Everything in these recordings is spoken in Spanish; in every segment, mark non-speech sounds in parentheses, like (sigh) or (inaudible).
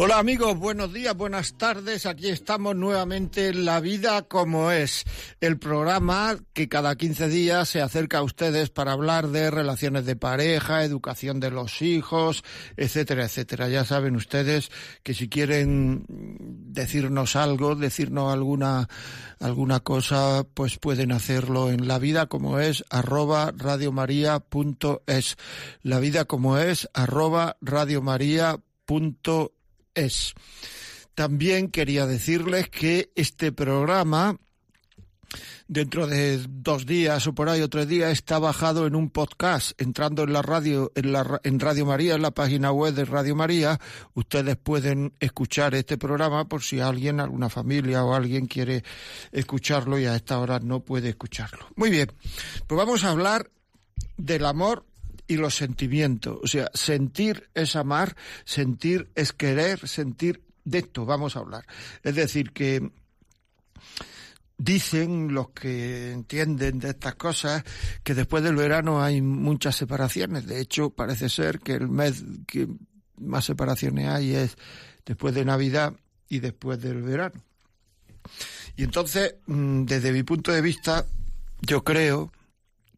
Hola amigos, buenos días, buenas tardes. Aquí estamos nuevamente en La Vida como es, el programa que cada 15 días se acerca a ustedes para hablar de relaciones de pareja, educación de los hijos, etcétera, etcétera. Ya saben ustedes que si quieren decirnos algo, decirnos alguna alguna cosa, pues pueden hacerlo en La Vida como es arroba radiomaria.es. La Vida como es arroba radiomaria.es es. También quería decirles que este programa dentro de dos días o por ahí o tres días está bajado en un podcast entrando en la radio en la en Radio María en la página web de Radio María ustedes pueden escuchar este programa por si alguien alguna familia o alguien quiere escucharlo y a esta hora no puede escucharlo muy bien pues vamos a hablar del amor y los sentimientos. O sea, sentir es amar, sentir es querer, sentir de esto vamos a hablar. Es decir, que dicen los que entienden de estas cosas que después del verano hay muchas separaciones. De hecho, parece ser que el mes que más separaciones hay es después de Navidad y después del verano. Y entonces, mm, desde mi punto de vista, yo creo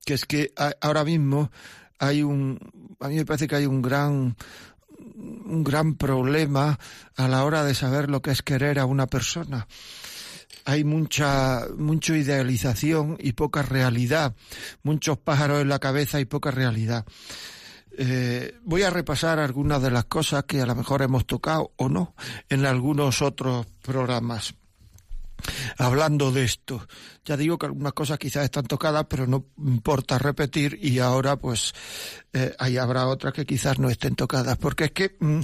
que es que ahora mismo hay un, a mí me parece que hay un gran, un gran problema a la hora de saber lo que es querer a una persona. Hay mucha, mucha idealización y poca realidad, muchos pájaros en la cabeza y poca realidad. Eh, voy a repasar algunas de las cosas que a lo mejor hemos tocado o no en algunos otros programas hablando de esto. Ya digo que algunas cosas quizás están tocadas, pero no importa repetir y ahora pues eh, ahí habrá otras que quizás no estén tocadas, porque es que mm,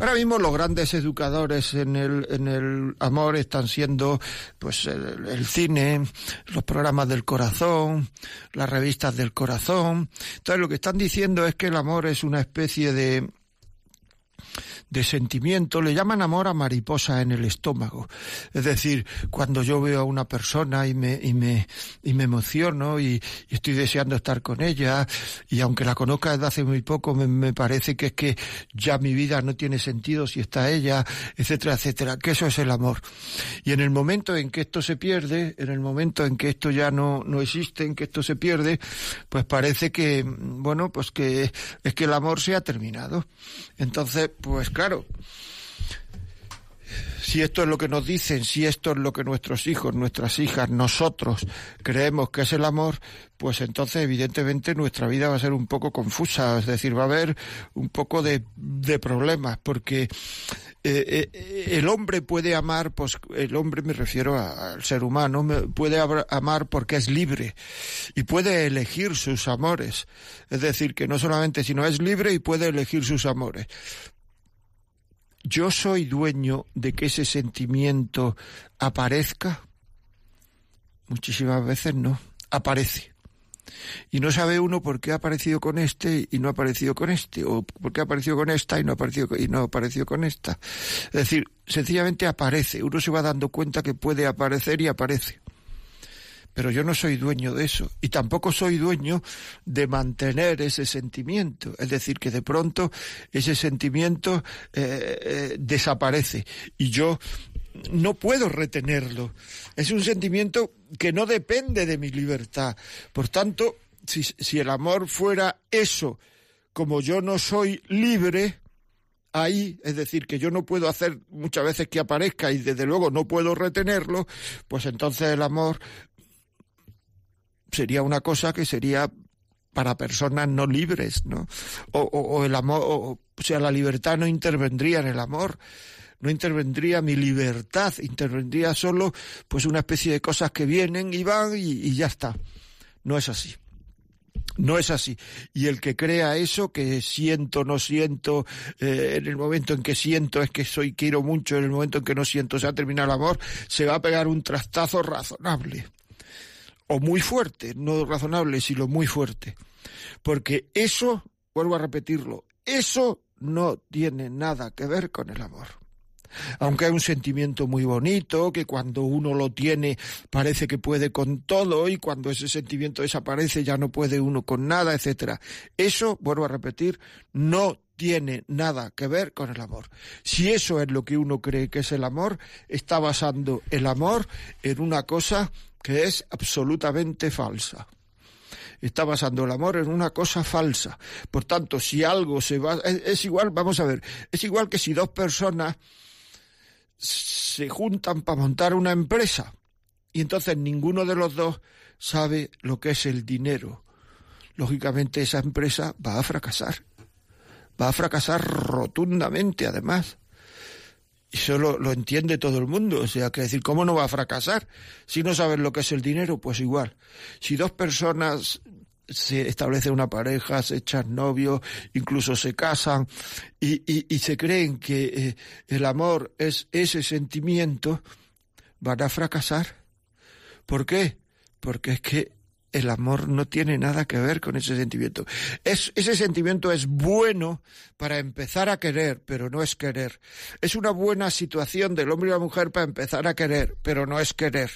ahora mismo los grandes educadores en el, en el amor están siendo pues el cine, los programas del corazón, las revistas del corazón. Entonces lo que están diciendo es que el amor es una especie de de sentimiento, le llaman amor a mariposa en el estómago. Es decir, cuando yo veo a una persona y me, y me, y me emociono y, estoy deseando estar con ella, y aunque la conozca desde hace muy poco, me, parece que es que ya mi vida no tiene sentido si está ella, etcétera, etcétera, que eso es el amor. Y en el momento en que esto se pierde, en el momento en que esto ya no, no existe, en que esto se pierde, pues parece que, bueno, pues que es que el amor se ha terminado. Entonces, pues claro, si esto es lo que nos dicen, si esto es lo que nuestros hijos, nuestras hijas, nosotros creemos que es el amor, pues entonces evidentemente nuestra vida va a ser un poco confusa, es decir, va a haber un poco de, problemas, porque eh, eh, el hombre puede amar, pues el hombre me refiero al ser humano, puede amar porque es libre y puede elegir sus amores, es decir, que no solamente sino es libre y puede elegir sus amores yo soy dueño de que ese sentimiento aparezca? Muchísimas veces no, aparece. Y no sabe uno por qué ha aparecido con este y no ha aparecido con este, o por qué ha aparecido con esta y no ha aparecido, y no ha aparecido con esta. Es decir, sencillamente aparece. Uno se va dando cuenta que puede aparecer y aparece pero yo no soy dueño de eso y tampoco soy dueño de mantener ese sentimiento. Es decir, que de pronto ese sentimiento eh, eh, desaparece y yo no puedo retenerlo. Es un sentimiento que no depende de mi libertad. Por tanto, si, si el amor fuera eso, como yo no soy libre, ahí, es decir, que yo no puedo hacer muchas veces que aparezca y desde luego no puedo retenerlo, pues entonces el amor sería una cosa que sería para personas no libres, ¿no? O, el amor, o, sea, la libertad no intervendría en el amor, no intervendría mi libertad, intervendría solo pues una especie de cosas que vienen y van y, ya está. No es así. No es así. Y el que crea eso, que siento, no siento, eh, en el momento en que siento es que soy, quiero mucho, en el momento en que no siento se ha terminado el amor, se va a pegar un trastazo razonable o muy fuerte, no razonable, sino muy fuerte. Porque eso, vuelvo a repetirlo, eso no tiene nada que ver con el amor. Aunque hay un sentimiento muy bonito, que cuando uno lo tiene parece que puede con todo y cuando ese sentimiento desaparece ya no puede uno con nada, etcétera. Eso, vuelvo a repetir, no tiene nada que ver con el amor. Si eso es lo que uno cree que es el amor, está basando el amor en una cosa que es absolutamente falsa está basando el amor en una cosa falsa. Por tanto, si algo se va, es, igual, vamos a ver, es igual que si dos personas se juntan para montar una empresa y entonces ninguno de los dos sabe lo que es el dinero. Lógicamente esa empresa va a fracasar. Va a fracasar rotundamente además. Eso lo, entiende todo el mundo. O sea, que decir, ¿cómo no va a fracasar? Si no saben lo que es el dinero, pues igual. Si dos personas se establece una pareja, se echan novios, incluso se casan y, y, se creen que eh, el amor es ese sentimiento, van a fracasar. ¿Por qué? Porque es que el amor no tiene nada que ver con ese sentimiento. Es, ese sentimiento es bueno para empezar a querer, pero no es querer. Es una buena situación del hombre y la mujer para empezar a querer, pero no es querer.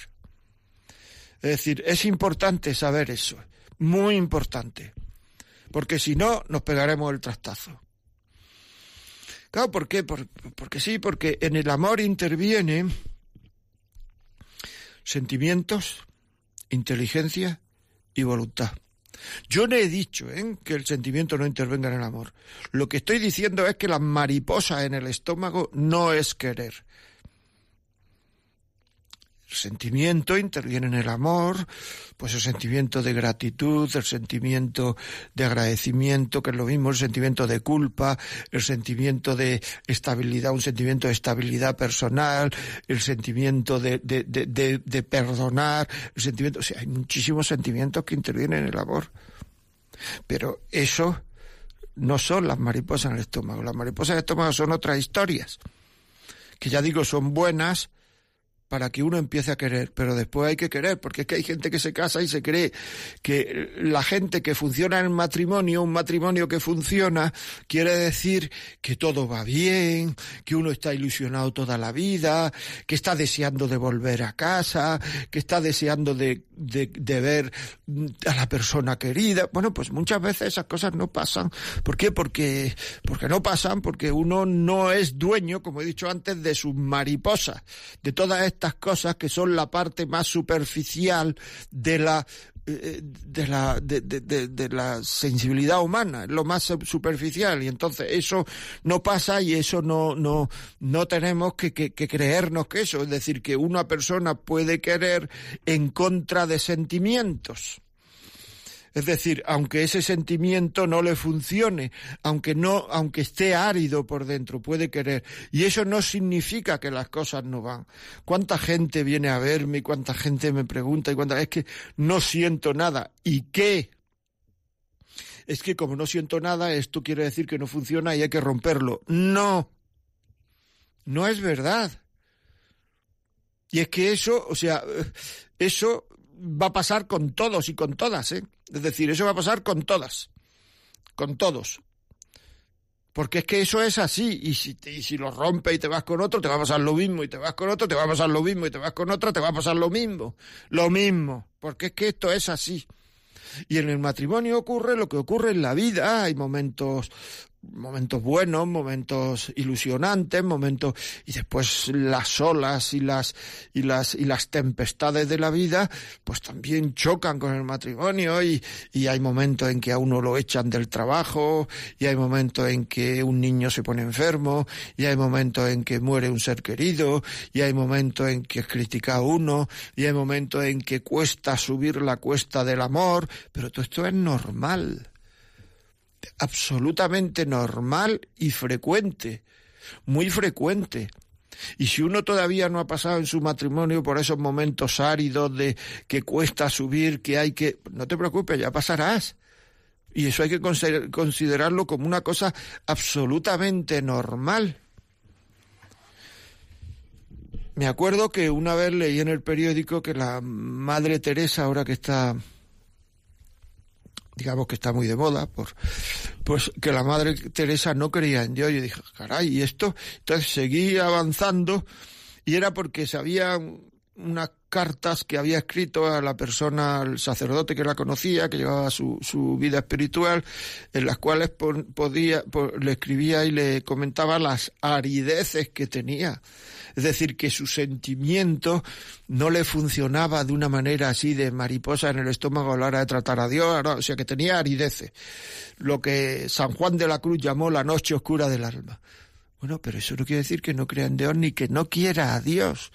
Es decir, es importante saber eso, muy importante, porque si no, nos pegaremos el trastazo. Claro, ¿por qué? porque sí, porque en el amor intervienen sentimientos, inteligencia, y voluntad. Yo no he dicho ¿eh? que el sentimiento no intervenga en el amor. Lo que estoy diciendo es que la mariposa en el estómago no es querer, sentimiento interviene en el amor, pues el sentimiento de gratitud, el sentimiento de agradecimiento, que es lo mismo, el sentimiento de culpa, el sentimiento de estabilidad, un sentimiento de estabilidad personal, el sentimiento de, de, de, de perdonar, el sentimiento, o sea, hay muchísimos sentimientos que intervienen en el amor. Pero eso no son las mariposas en el estómago. Las mariposas en el estómago son otras historias, que ya digo, son buenas, para que uno empiece a querer, pero después hay que querer, porque es que hay gente que se casa y se cree que la gente que funciona en el matrimonio, un matrimonio que funciona, quiere decir que todo va bien, que uno está ilusionado toda la vida, que está deseando de volver a casa, que está deseando de, de, ver a la persona querida. Bueno, pues muchas veces esas cosas no pasan. ¿Por qué? Porque, porque no pasan, porque uno no es dueño, como he dicho antes, de sus mariposas, de todas estas cosas que son la parte más superficial de la eh, de la de, la sensibilidad humana lo más superficial. Y entonces eso no pasa y eso no no no tenemos que, que creernos que eso. Es decir que una persona puede querer en contra de sentimientos es decir, aunque ese sentimiento no le funcione, aunque no, aunque esté árido por dentro, puede querer. Y eso no significa que las cosas no van. ¿Cuánta gente viene a verme y cuánta gente me pregunta y cuánta es que no siento nada? ¿Y qué? Es que como no siento nada, esto quiere decir que no funciona y hay que romperlo. No. No es verdad. Y es que eso, o sea, eso va a pasar con todos y con todas, ¿eh? Es decir, eso va a pasar con todas, con todos. Porque es que eso es así, y si, y si lo rompe y te vas con otro, te va a pasar lo mismo, y te vas con otro, te va a pasar lo mismo, y te vas con otro, te va a pasar lo mismo, lo mismo, porque es que esto es así. Y en el matrimonio ocurre lo que ocurre en la vida, hay momentos momentos buenos, momentos ilusionantes, momentos y después las olas y las y las y las tempestades de la vida, pues también chocan con el matrimonio y, y hay momentos en que a uno lo echan del trabajo y hay momentos en que un niño se pone enfermo y hay momentos en que muere un ser querido y hay momentos en que critica a uno y hay momentos en que cuesta subir la cuesta del amor, pero todo esto es normal absolutamente normal y frecuente, muy frecuente. Y si uno todavía no ha pasado en su matrimonio por esos momentos áridos de que cuesta subir, que hay que... No te preocupes, ya pasarás. Y eso hay que considerarlo como una cosa absolutamente normal. Me acuerdo que una vez leí en el periódico que la Madre Teresa, ahora que está digamos que está muy de moda, por, pues que la Madre Teresa no creía en Dios. Y dije, caray, ¿y esto? Entonces seguí avanzando y era porque sabía unas cartas que había escrito a la persona, al sacerdote que la conocía, que llevaba su, su vida espiritual, en las cuales podía, le escribía y le comentaba las arideces que tenía. Es decir, que su sentimiento no le funcionaba de una manera así de mariposa en el estómago a la hora de tratar a Dios, o sea, que tenía arideces. Lo que San Juan de la Cruz llamó la noche oscura del alma. Bueno, pero eso no quiere decir que no crea en Dios ni que no quiera a Dios.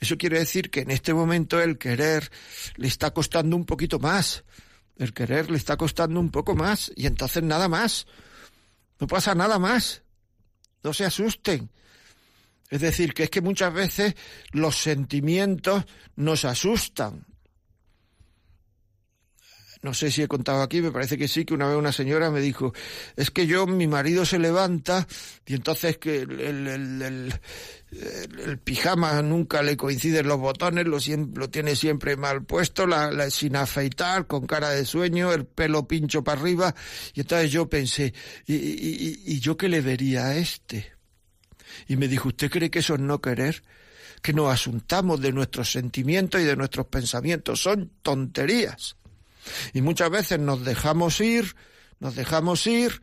Eso quiere decir que en este momento el querer le está costando un poquito más. El querer le está costando un poco más y entonces nada más. No pasa nada más. No se asusten. Es decir, que es que muchas veces los sentimientos nos asustan. No sé si he contado aquí, me parece que sí, que una vez una señora me dijo, es que yo, mi marido se levanta y entonces que el, pijama nunca le coinciden los botones, lo, lo tiene siempre mal puesto, la, sin afeitar, con cara de sueño, el pelo pincho para arriba, y entonces yo pensé, ¿y, y, y yo qué le vería a este? Y me dijo, ¿usted cree que eso es no querer? que nos asuntamos de nuestros sentimientos y de nuestros pensamientos. Son tonterías. Y muchas veces nos dejamos ir, nos dejamos ir,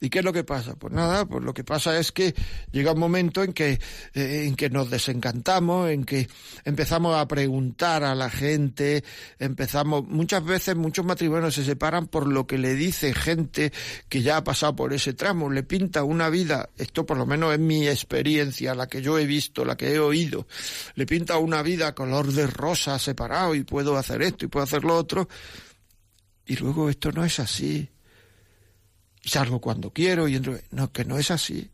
¿Y qué es lo que pasa? Pues nada, pues lo que pasa es que llega un momento en que, eh, en que nos desencantamos, en que empezamos a preguntar a la gente, empezamos, muchas veces muchos matrimonios se separan por lo que le dice gente que ya ha pasado por ese tramo, le pinta una vida, esto por lo menos es mi experiencia, la que yo he visto, la que he oído, le pinta una vida color de rosa separado y puedo hacer esto y puedo hacer lo otro, y luego esto no es así. Salgo cuando quiero y entro. No, que no es así.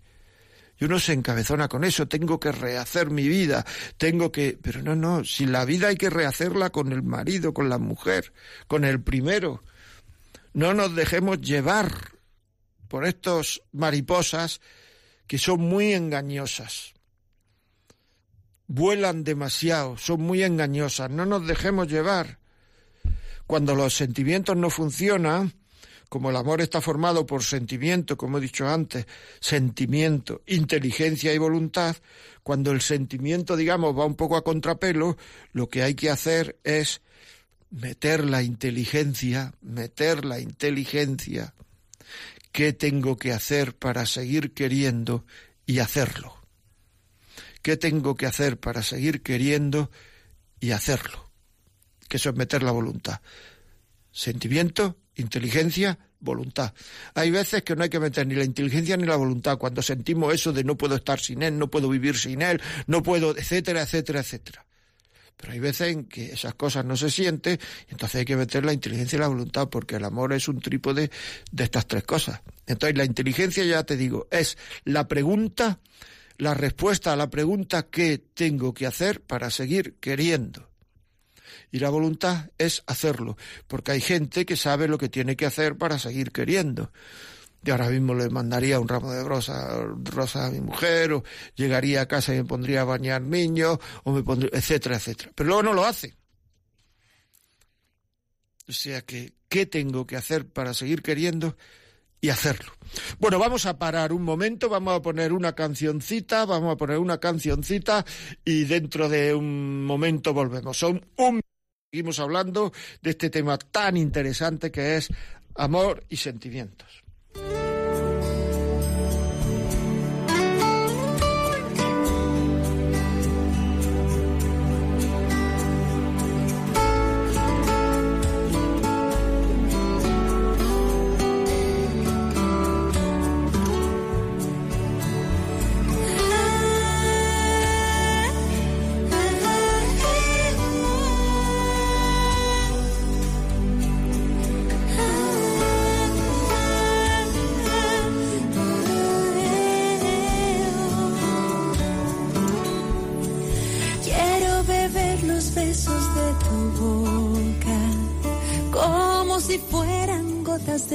Y uno se encabezona con eso, tengo que rehacer mi vida, tengo que... Pero no, no, si la vida hay que rehacerla con el marido, con la mujer, con el primero. No nos dejemos llevar por estos mariposas que son muy engañosas. Vuelan demasiado, son muy engañosas, no nos dejemos llevar. Cuando los sentimientos no funcionan, como el amor está formado por sentimiento, como he dicho antes, sentimiento, inteligencia y voluntad, cuando el sentimiento, digamos, va un poco a contrapelo, lo que hay que hacer es meter la inteligencia, meter la inteligencia. ¿Qué tengo que hacer para seguir queriendo y hacerlo? ¿Qué tengo que hacer para seguir queriendo y hacerlo? que eso es meter la voluntad. Sentimiento, inteligencia, voluntad. Hay veces que no hay que meter ni la inteligencia ni la voluntad. Cuando sentimos eso de no puedo estar sin él, no puedo vivir sin él, no puedo, etcétera, etcétera, etcétera. Pero hay veces en que esas cosas no se sienten y entonces hay que meter la inteligencia y la voluntad porque el amor es un trípode de estas tres cosas. Entonces la inteligencia, ya te digo, es la pregunta, la respuesta a la pregunta ¿qué tengo que hacer para seguir queriendo? Y la voluntad es hacerlo, porque hay gente que sabe lo que tiene que hacer para seguir queriendo. Y ahora mismo le mandaría un ramo de rosa, a mi mujer, o llegaría a casa y me pondría a bañar niños, o me pondría, etcétera, etcétera. Pero luego no lo hace. O sea que, ¿qué tengo que hacer para seguir queriendo? y hacerlo. Bueno, vamos a parar un momento, vamos a poner una cancioncita, vamos a poner una cancioncita y dentro de un momento volvemos. Son un Seguimos hablando de este tema tan interesante que es amor y sentimientos.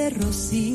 De rocío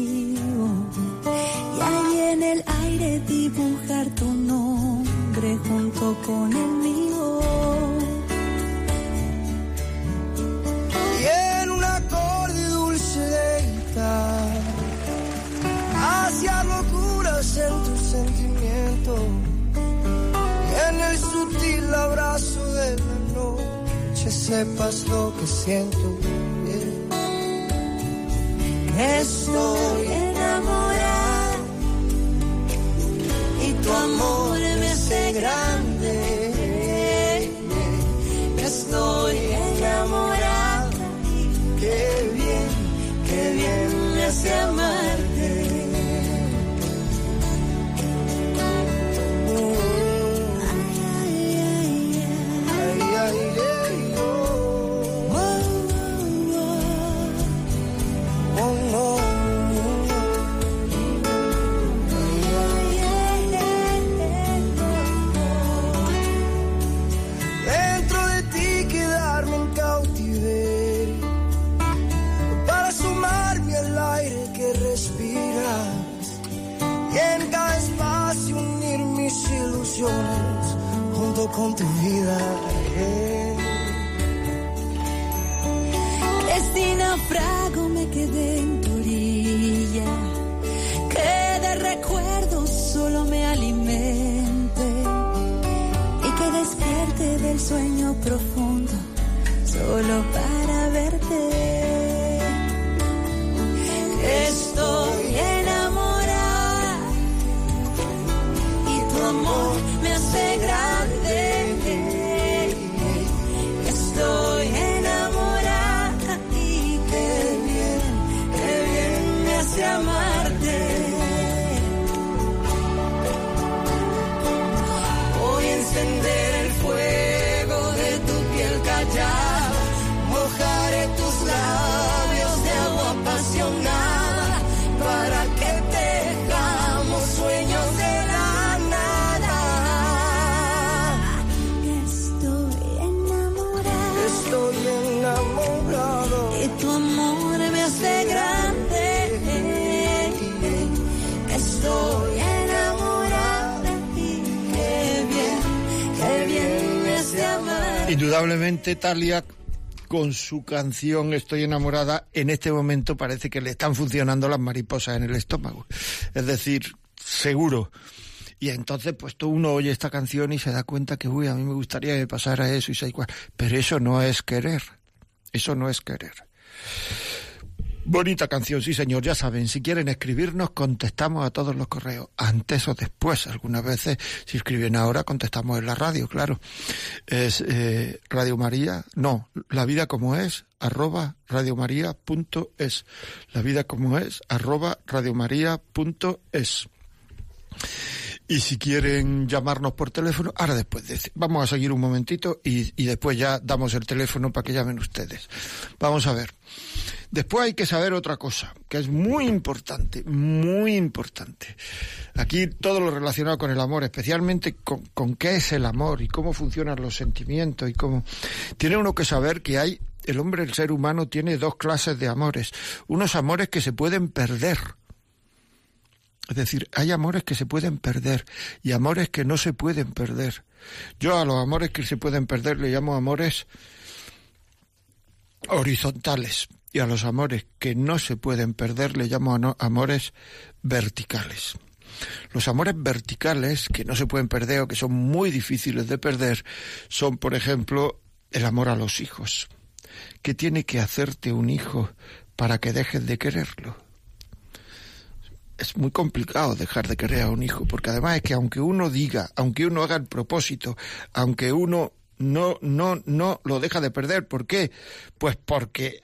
con tu vida. Indudablemente, Talia, con su canción Estoy enamorada, en este momento parece que le están funcionando las mariposas en el estómago. Es decir, seguro. Y entonces, pues tú uno oye esta canción y se da cuenta que, uy, a mí me gustaría que pasara eso y se igual. Pero eso no es querer. Eso no es querer. Bonita canción, sí señor, ya saben, si quieren escribirnos, contestamos a todos los correos, antes o después, algunas veces, si escriben ahora, contestamos en la radio, claro. Es eh, Radio María, no, la vida como es, arroba radiomaria.es, la vida como es, arroba radiomaria.es. Y si quieren llamarnos por teléfono, ahora después, de- vamos a seguir un momentito y, y después ya damos el teléfono para que llamen ustedes. Vamos a ver. Después hay que saber otra cosa, que es muy importante, muy importante. Aquí todo lo relacionado con el amor, especialmente con, con qué es el amor y cómo funcionan los sentimientos y cómo... Tiene uno que saber que hay, el hombre, el ser humano, tiene dos clases de amores. Unos amores que se pueden perder. Es decir, hay amores que se pueden perder y amores que no se pueden perder. Yo a los amores que se pueden perder le llamo amores horizontales y a los amores que no se pueden perder le llamo amores verticales. Los amores verticales que no se pueden perder o que son muy difíciles de perder son, por ejemplo, el amor a los hijos. ¿Qué tiene que hacerte un hijo para que dejes de quererlo? Es muy complicado dejar de querer a un hijo, porque además es que aunque uno diga, aunque uno haga el propósito, aunque uno no, no, no lo deja de perder, ¿por qué? Pues porque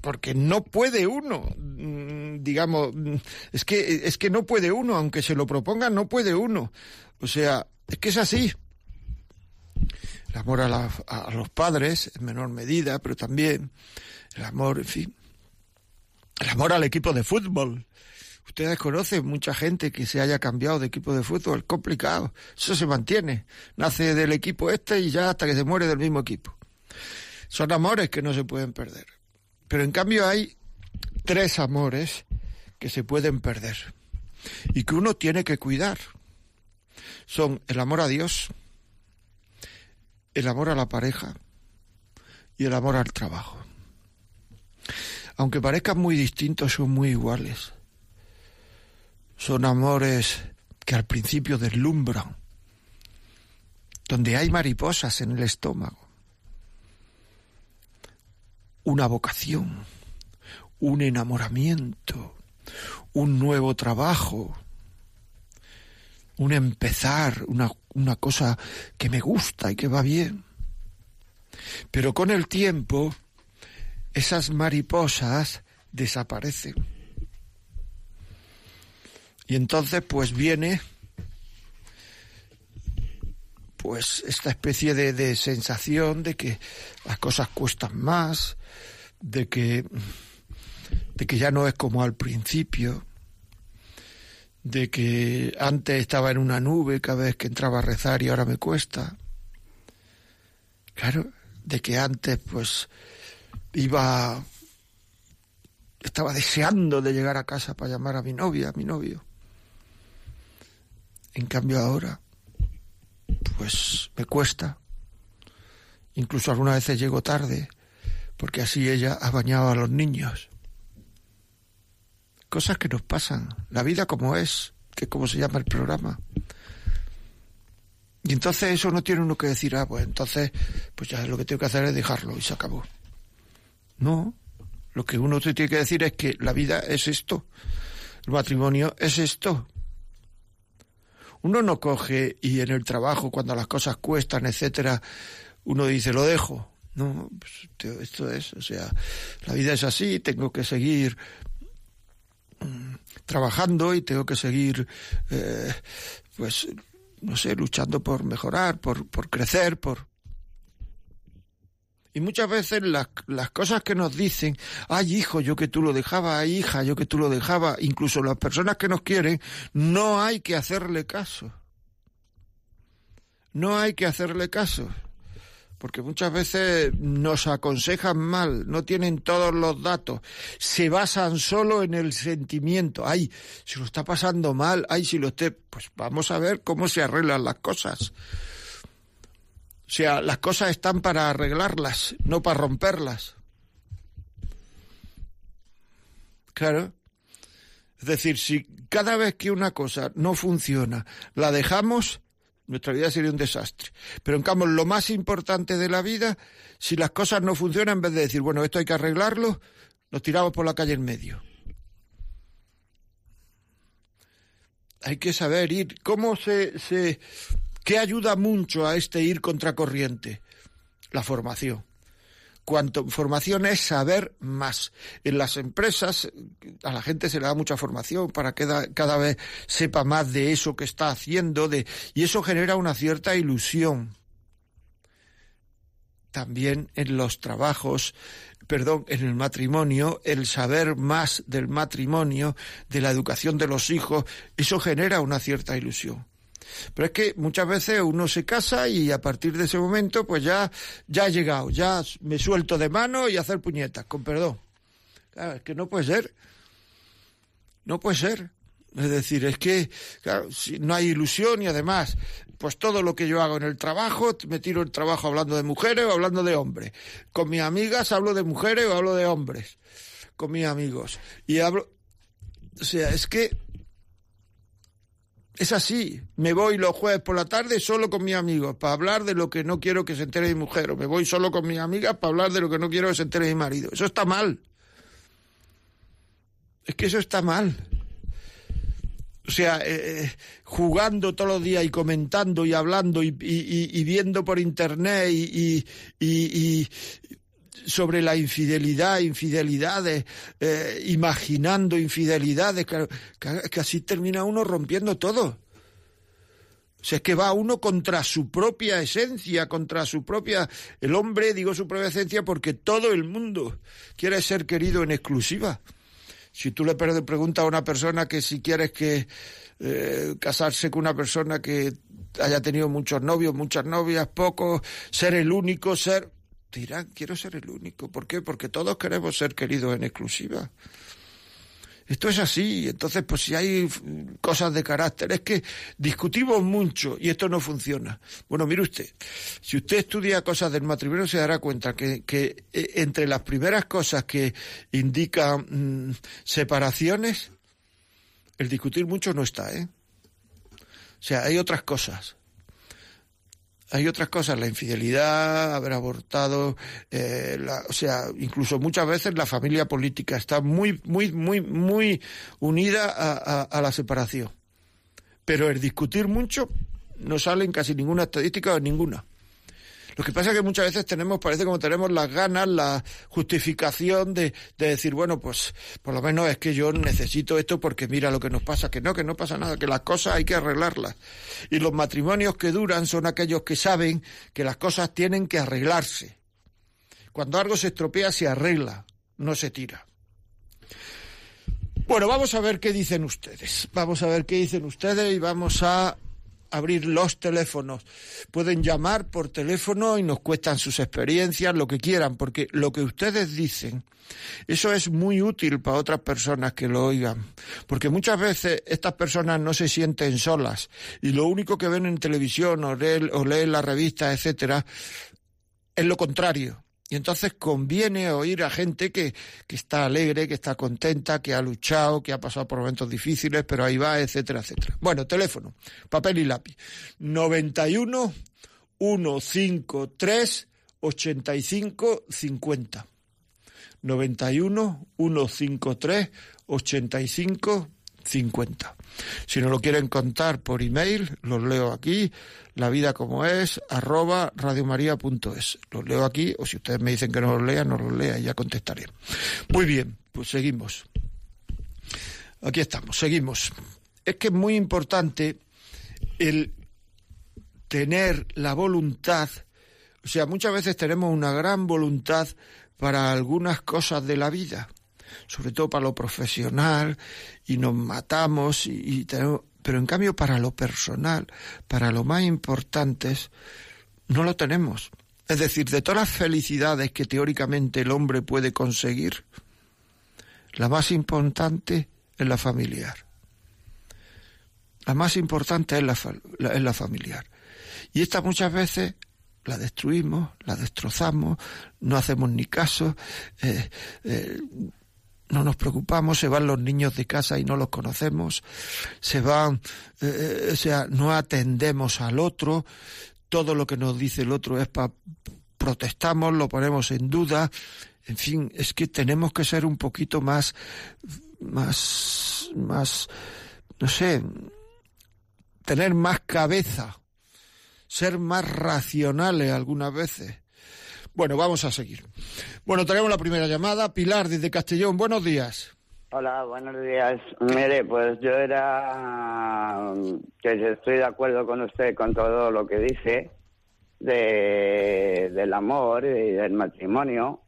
porque no puede uno, mm, digamos, mm, es que es que no puede uno, aunque se lo proponga, no puede uno. O sea, es que es así. El amor a, los padres, en menor medida, pero también el amor, en fin, el amor al equipo de fútbol. Ustedes conocen mucha gente que se haya cambiado de equipo de fútbol, complicado. Eso se mantiene. Nace del equipo este y ya hasta que se muere del mismo equipo. Son amores que no se pueden perder. Pero en cambio hay tres amores que se pueden perder y que uno tiene que cuidar. Son el amor a Dios, el amor a la pareja y el amor al trabajo. Aunque parezcan muy distintos, son muy iguales. Son amores que al principio deslumbran donde hay mariposas en el estómago, una vocación, un enamoramiento, un nuevo trabajo, un empezar, una, una cosa que me gusta y que va bien. Pero con el tiempo, esas mariposas desaparecen. Y entonces pues viene pues esta especie de, sensación de que las cosas cuestan más, de que, de que ya no es como al principio, de que antes estaba en una nube cada vez que entraba a rezar y ahora me cuesta. Claro, de que antes pues iba estaba deseando de llegar a casa para llamar a mi novia, a mi novio. En cambio ahora pues me cuesta. Incluso algunas veces llego tarde porque así ella ha bañado a los niños. Cosas que nos pasan, la vida como es, que como se llama el programa. Y entonces eso no tiene uno que decir, ah, pues entonces, pues ya lo que tengo que hacer es dejarlo y se acabó. No, lo que uno tiene que decir es que la vida es esto, el matrimonio es esto. Uno no coge y en el trabajo, cuando las cosas cuestan, etcétera, uno dice, lo dejo. No, pues esto es, o sea, la vida es así, tengo que seguir mm, trabajando y tengo que seguir, eh, pues, no sé, luchando por mejorar, por, por crecer, por... Y muchas veces las, las cosas que nos dicen, ay hijo, yo que tú lo dejaba, ay hija, yo que tú lo dejaba, incluso las personas que nos quieren, no hay que hacerle caso. No hay que hacerle caso porque muchas veces nos aconsejan mal, no tienen todos los datos, se basan solo en el sentimiento, ay, si lo está pasando mal, ay, si lo esté, pues vamos a ver cómo se arreglan las cosas. O sea, las cosas están para arreglarlas, no para romperlas. Claro. Es decir, si cada vez que una cosa no funciona, la dejamos, nuestra vida sería un desastre. Pero en cambio, lo más importante de la vida, si las cosas no funcionan, en vez de decir, bueno, esto hay que arreglarlo, nos tiramos por la calle en medio. Hay que saber ir. ¿Cómo se, se qué ayuda mucho a este ir contracorriente? La formación. Cuanto formación es saber más. En las empresas a la gente se le da mucha formación para que cada, vez sepa más de eso que está haciendo de, y eso genera una cierta ilusión. También en los trabajos, perdón, en el matrimonio, el saber más del matrimonio, de la educación de los hijos, eso genera una cierta ilusión. Pero es que muchas veces uno se casa y a partir de ese momento pues ya, ya ha llegado, ya me suelto de mano y hacer puñetas, con perdón. Claro, es que no puede ser. No puede ser. Es decir, es que no hay ilusión y además, pues todo lo que yo hago en el trabajo, me tiro el trabajo hablando de mujeres o hablando de hombres. Con mis amigas hablo de mujeres o hablo de hombres. Con mis amigos. Y hablo... O sea, es que es así. Me voy los jueves por la tarde solo con mis amigos para hablar de lo que no quiero que se entere mi mujer. O me voy solo con mis amigas para hablar de lo que no quiero que se entere mi marido. Eso está mal. Es que eso está mal. O sea, eh, eh, jugando todos los días y comentando y hablando y, viendo por internet y, sobre la infidelidad, infidelidades, eh, imaginando infidelidades, que, así termina uno rompiendo todo. O sea, es que va uno contra su propia esencia, contra su propia... El hombre, digo su propia esencia, porque todo el mundo quiere ser querido en exclusiva. Si tú le preguntas a una persona que si quieres que eh, casarse con una persona que haya tenido muchos novios, muchas novias, pocos, ser el único, ser dirán, quiero ser el único. ¿Por qué? Porque todos queremos ser queridos en exclusiva. Esto es así, entonces pues si hay cosas de carácter, es que discutimos mucho y esto no funciona. Bueno, mire usted, si usted estudia cosas del matrimonio se dará cuenta que, eh, entre las primeras cosas que indican mm, separaciones, el discutir mucho no está, ¿eh? O sea, hay otras cosas Hay otras cosas, la infidelidad, haber abortado, eh, la, o sea, incluso muchas veces la familia política está muy, muy, muy, muy unida a, a la separación. Pero el discutir mucho no sale en casi ninguna estadística o ninguna. Lo que pasa es que muchas veces tenemos, parece como tenemos las ganas, la justificación de, de, decir, bueno, pues por lo menos es que yo necesito esto porque mira lo que nos pasa, que no, que no pasa nada, que las cosas hay que arreglarlas. Y los matrimonios que duran son aquellos que saben que las cosas tienen que arreglarse. Cuando algo se estropea, se arregla, no se tira. Bueno, vamos a ver qué dicen ustedes. Vamos a ver qué dicen ustedes y vamos a abrir los teléfonos. Pueden llamar por teléfono y nos cuestan sus experiencias, lo que quieran, porque lo que ustedes dicen, eso es muy útil para otras personas que lo oigan. Porque muchas veces estas personas no se sienten solas y lo único que ven en televisión o leen, o leen la revista, etcétera, es lo contrario. Y entonces conviene oír a gente que, que, está alegre, que está contenta, que ha luchado, que ha pasado por momentos difíciles, pero ahí va, etcétera, etcétera. Bueno, teléfono, papel y lápiz. 91 153 85 50. 91 153 85 50. Si no lo quieren contar por email, los leo aquí, la vida como es, arroba radiomaria.es. Los leo aquí, o si ustedes me dicen que no los lea, no los lea y ya contestaré. Muy bien, pues seguimos. Aquí estamos, seguimos. Es que es muy importante el tener la voluntad, o sea, muchas veces tenemos una gran voluntad para algunas cosas de la vida sobre todo para lo profesional, y nos matamos, y, tenemos, pero en cambio para lo personal, para lo más importante, no lo tenemos. Es decir, de todas las felicidades que teóricamente el hombre puede conseguir, la más importante es la familiar. La más importante es la, la, es la familiar. Y esta muchas veces la destruimos, la destrozamos, no hacemos ni caso, eh, eh, no nos preocupamos, se van los niños de casa y no los conocemos, se van, eh, o sea, no atendemos al otro, todo lo que nos dice el otro es para protestamos, lo ponemos en duda, en fin, es que tenemos que ser un poquito más, más, más, no sé, tener más cabeza, ser más racionales algunas veces. Bueno, vamos a seguir. Bueno, tenemos la primera llamada. Pilar, desde Castellón. Buenos días. Hola, buenos días. Mire, pues yo era que estoy de acuerdo con usted con todo lo que dice de, del amor y del matrimonio,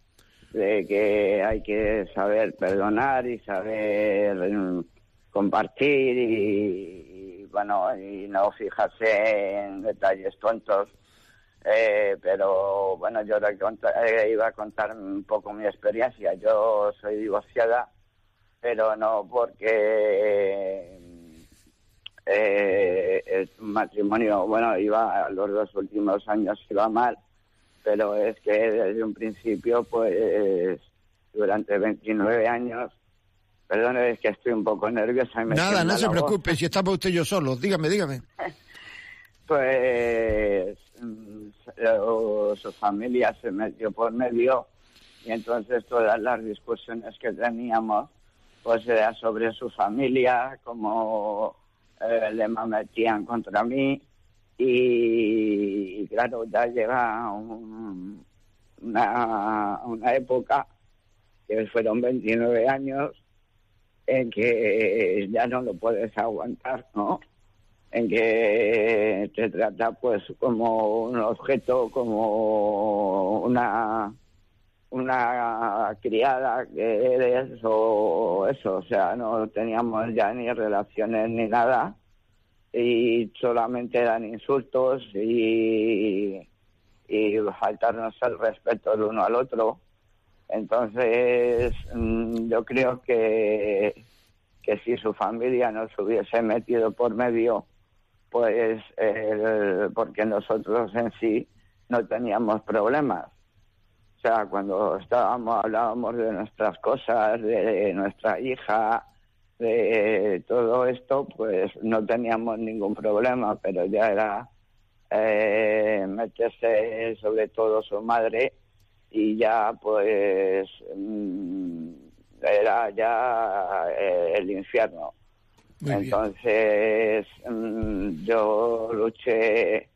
de que hay que saber perdonar y saber compartir y, y bueno, y no fijarse en detalles tontos eh, pero bueno, yo eh, iba a contar un poco mi experiencia. Yo soy divorciada, pero no porque eh, el matrimonio, bueno, iba los dos últimos años iba mal, pero es que desde un principio, pues durante 29 años, perdón, es que estoy un poco nerviosa. Y me Nada, no se preocupe, si estamos usted y yo solos, dígame, dígame. (laughs) pues su familia se metió por medio y entonces todas las discusiones que teníamos pues era sobre su familia, como eh, le metían contra mí y, claro, ya llega un, una, una época que fueron 29 años en que ya no lo puedes aguantar, ¿no? En que te trata pues como un objeto, como una una criada que eres o eso, o sea, no teníamos ya ni relaciones ni nada y solamente eran insultos y, y faltarnos el respeto el uno al otro. Entonces, mm, yo creo que, que si su familia nos hubiese metido por medio, pues eh, porque nosotros en sí no teníamos problemas. O sea, cuando estábamos, hablábamos de nuestras cosas, de nuestra hija, de todo esto, pues no teníamos ningún problema, pero ya era eh, meterse sobre todo su madre y ya pues mm, era ya eh, el infierno. Entonces mm, yo luché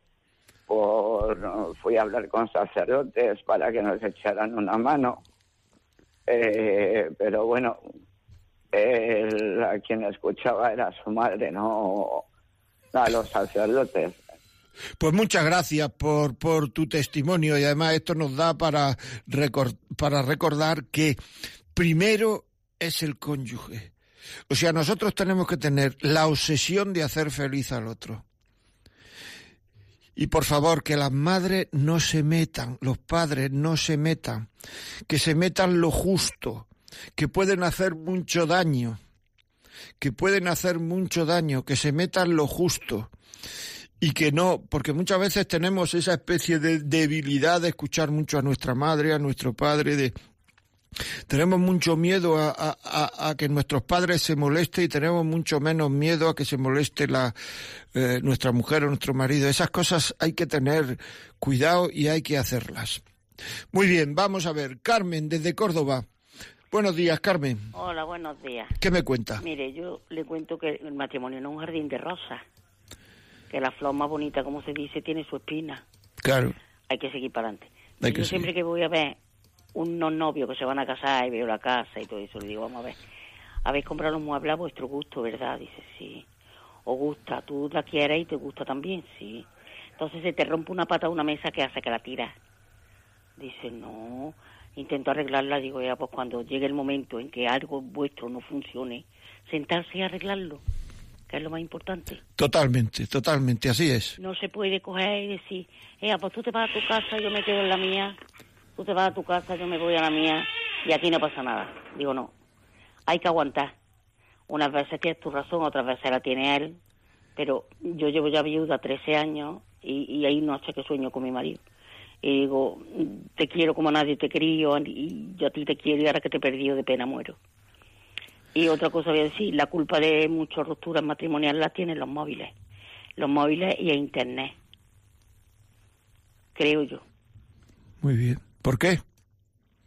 por, fui a hablar con sacerdotes para que nos echaran una mano, eh, pero bueno, a quien escuchaba era su madre, no a los sacerdotes. Pues muchas gracias por, por tu testimonio y además esto nos da para, para recordar que primero es el cónyuge. O sea, nosotros tenemos que tener la obsesión de hacer feliz al otro. Y por favor, que las madres no se metan, los padres no se metan, que se metan lo justo, que pueden hacer mucho daño, que pueden hacer mucho daño, que se metan lo justo y que no, porque muchas veces tenemos esa especie de debilidad de escuchar mucho a nuestra madre, a nuestro padre, de tenemos mucho miedo a, que nuestros padres se molesten y tenemos mucho menos miedo a que se moleste la, eh, nuestra mujer o nuestro marido. Esas cosas hay que tener cuidado y hay que hacerlas. Muy bien, vamos a ver. Carmen, desde Córdoba. Buenos días, Carmen. Hola, buenos días. ¿Qué me cuenta? Mire, yo le cuento que el matrimonio no es un jardín de rosas. Que la flor más bonita, como se dice, tiene su espina. Claro. Hay que seguir para adelante. yo siempre que voy a ver unos novios que se van a casar y veo la casa y todo eso, le digo, vamos a ver, habéis comprado los muebles a vuestro gusto, ¿verdad? Dice, sí. ¿O gusta? ¿Tú la quieres y te gusta también? Sí. Entonces se te rompe una pata de una mesa que hace que la tiras. Dice, no. Intento arreglarla, digo, ya, pues cuando llegue el momento en que algo vuestro no funcione, sentarse y arreglarlo, que es lo más importante. Totalmente, totalmente, así es. No se puede coger y decir, eh, pues tú te vas a tu casa, yo me quedo en la mía tú te vas a tu casa, yo me voy a la mía y aquí no pasa nada. Digo, no, hay que aguantar. Unas veces tienes tu razón, otras veces la tiene él, pero yo llevo ya viuda 13 años y, y hay noches que sueño con mi marido. Y digo, te quiero como nadie te quería y yo a ti te quiero y ahora que te he perdido de pena muero. Y otra cosa voy a decir, la culpa de muchas rupturas matrimoniales las tienen los móviles. Los móviles y el Internet. Creo yo. Muy bien. ¿Por qué?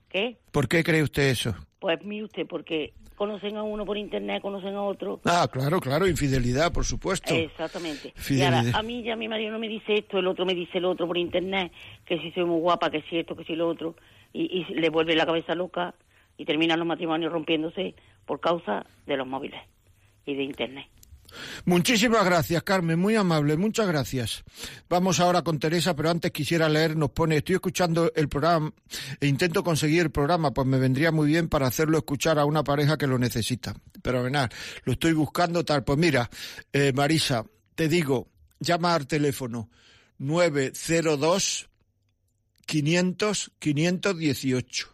¿Qué? ¿Por qué cree usted eso? Pues mire usted, porque conocen a uno por internet, conocen a otro. Ah, claro, claro, infidelidad, por supuesto. Exactamente. Y ahora, a mí ya mi marido no me dice esto, el otro me dice el otro por internet, que si soy muy guapa, que si esto, que si lo otro, y, y le vuelve la cabeza loca y terminan los matrimonios rompiéndose por causa de los móviles y de internet. Muchísimas gracias, Carmen, muy amable, muchas gracias. Vamos ahora con Teresa, pero antes quisiera leer, nos pone, estoy escuchando el programa e intento conseguir el programa, pues me vendría muy bien para hacerlo escuchar a una pareja que lo necesita. Pero venad, lo estoy buscando tal. Pues mira, eh, Marisa, te digo, llama al teléfono 902 500 518.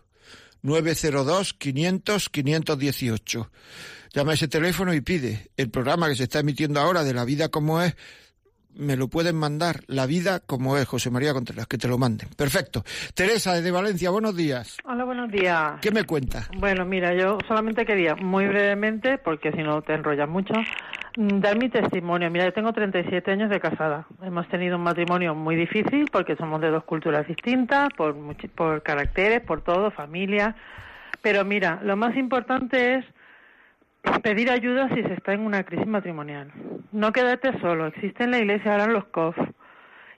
902 500 518. Llama a ese teléfono y pide el programa que se está emitiendo ahora de La Vida como es. Me lo pueden mandar, La Vida como es, José María Contreras, que te lo manden. Perfecto. Teresa, desde Valencia, buenos días. Hola, buenos días. ¿Qué me cuentas? Bueno, mira, yo solamente quería, muy brevemente, porque si no te enrollas mucho, mm, dar mi testimonio. Mira, yo tengo 37 años de casada. Hemos tenido un matrimonio muy difícil porque somos de dos culturas distintas, por, por caracteres, por todo, familia. Pero mira, lo más importante es pedir ayuda si se está en una crisis matrimonial. No quédate solo, existe en la iglesia ahora los COF.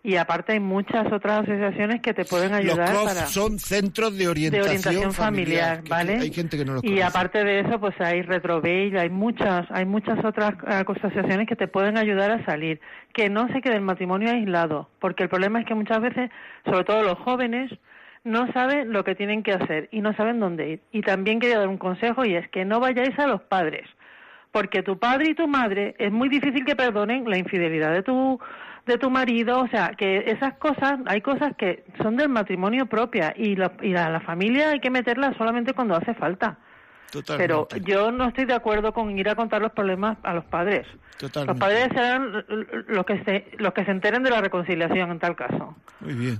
Y aparte hay muchas otras asociaciones que te pueden ayudar los COF son centros de orientación, familiar, ¿vale? Hay gente que no los Y aparte de eso, pues hay Retrobail, hay muchas, hay muchas otras eh, asociaciones que te pueden ayudar a salir. Que no se quede el matrimonio aislado, porque el problema es que muchas veces, sobre todo los jóvenes, no saben lo que tienen que hacer y no saben dónde ir. Y también quería dar un consejo y es que no vayáis a los padres, porque tu padre y tu madre es muy difícil que perdonen la infidelidad de tu de tu marido, o sea, que esas cosas, hay cosas que son del matrimonio propia y la, y la familia hay que meterla solamente cuando hace falta. Pero yo no estoy de acuerdo con ir a contar los problemas a los padres. Los padres serán los que se los que se enteren de la reconciliación en tal caso.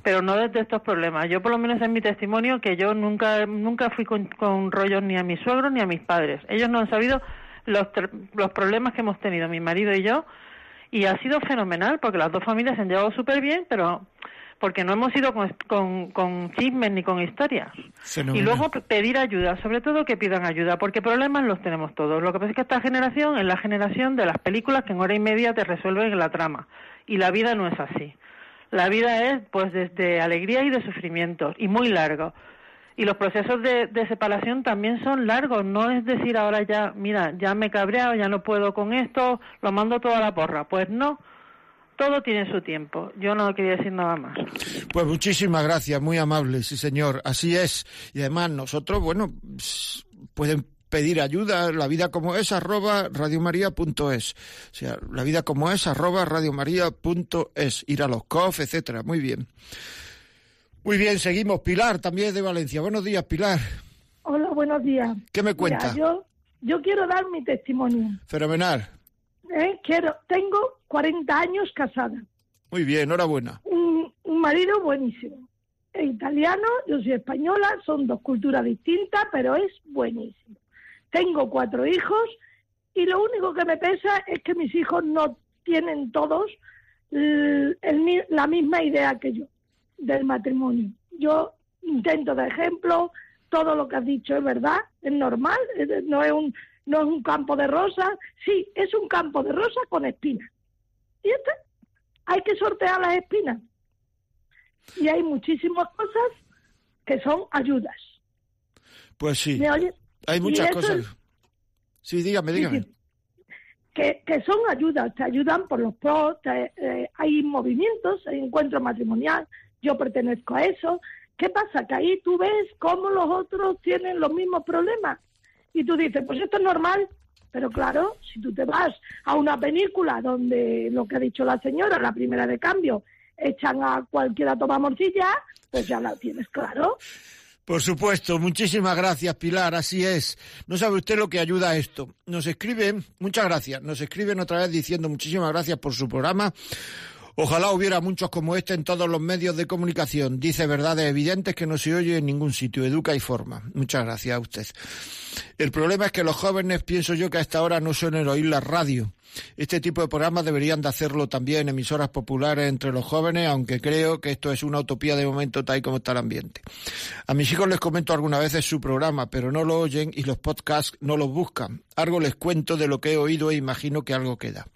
Pero no de estos problemas. Yo por lo menos en mi testimonio que yo nunca nunca fui con, con rollos ni a mis suegros ni a mis padres. Ellos no han sabido los los problemas que hemos tenido mi marido y yo Y ha sido fenomenal porque las dos familias se han llevado súper bien, pero porque no hemos ido con, con, con chismes ni con historias. Y luego pedir ayuda, sobre todo que pidan ayuda, porque problemas los tenemos todos. Lo que pasa es que esta generación es la generación de las películas que en hora y media te resuelven la trama. Y la vida no es así. La vida es pues desde alegría y de sufrimiento, y muy largo. Y los procesos de, de, separación también son largos, no es decir ahora ya, mira, ya me he cabreado, ya no puedo con esto, lo mando toda la porra. Pues no, todo tiene su tiempo. Yo no quería decir nada más. Pues muchísimas gracias, muy amable, sí señor. Así es. Y además nosotros, bueno, pueden pedir ayuda, la vida como es, arroba radiomaria.es. O sea, la vida como es, arroba radiomaria.es. Ir a los COF, etcétera. Muy bien. Muy bien, seguimos. Pilar, también de Valencia. Buenos días, Pilar. Hola, buenos días. ¿Qué me cuenta? yo, yo quiero dar mi testimonio. Fenomenal. ¿Eh? Quiero, tengo 40 años casada. Muy bien, enhorabuena. Un, un marido buenísimo. Es italiano, yo soy española, son dos culturas distintas, pero es buenísimo. Tengo cuatro hijos y lo único que me pesa es que mis hijos no tienen todos la misma idea que yo del matrimonio. Yo intento de ejemplo, todo lo que has dicho es verdad, es normal, no es un, no es un campo de rosas, sí, es un campo de rosas con espinas. Y este, hay que sortear las espinas. Y hay muchísimas cosas que son ayudas. Pues sí. Hay muchas cosas. Sí, dígame, dígame. Que, que, son ayudas, te ayudan por los pros, eh, hay movimientos, hay encuentro matrimonial, yo pertenezco a eso. ¿Qué pasa? Que ahí tú ves cómo los otros tienen los mismos problemas y tú dices, pues esto es normal, pero claro, si tú te vas a una película donde lo que ha dicho la señora, la primera de cambio, echan a cualquiera a tomar morcilla, pues ya la tienes claro. Por supuesto, muchísimas gracias Pilar, así es. No sabe usted lo que ayuda a esto. Nos escriben, muchas gracias, nos escriben otra vez diciendo muchísimas gracias por su programa. Ojalá hubiera muchos como este en todos los medios de comunicación. Dice verdades evidentes que no se oye en ningún sitio. Educa y forma. Muchas gracias a usted. El problema es que los jóvenes, pienso yo, que a esta hora no suelen oír la radio. Este tipo de programas deberían de hacerlo también emisoras populares entre los jóvenes, aunque creo que esto es una utopía de momento tal y como está el ambiente. A mis hijos les comento algunas veces su programa, pero no lo oyen y los podcasts no los buscan. Algo les cuento de lo que he oído e imagino que algo queda.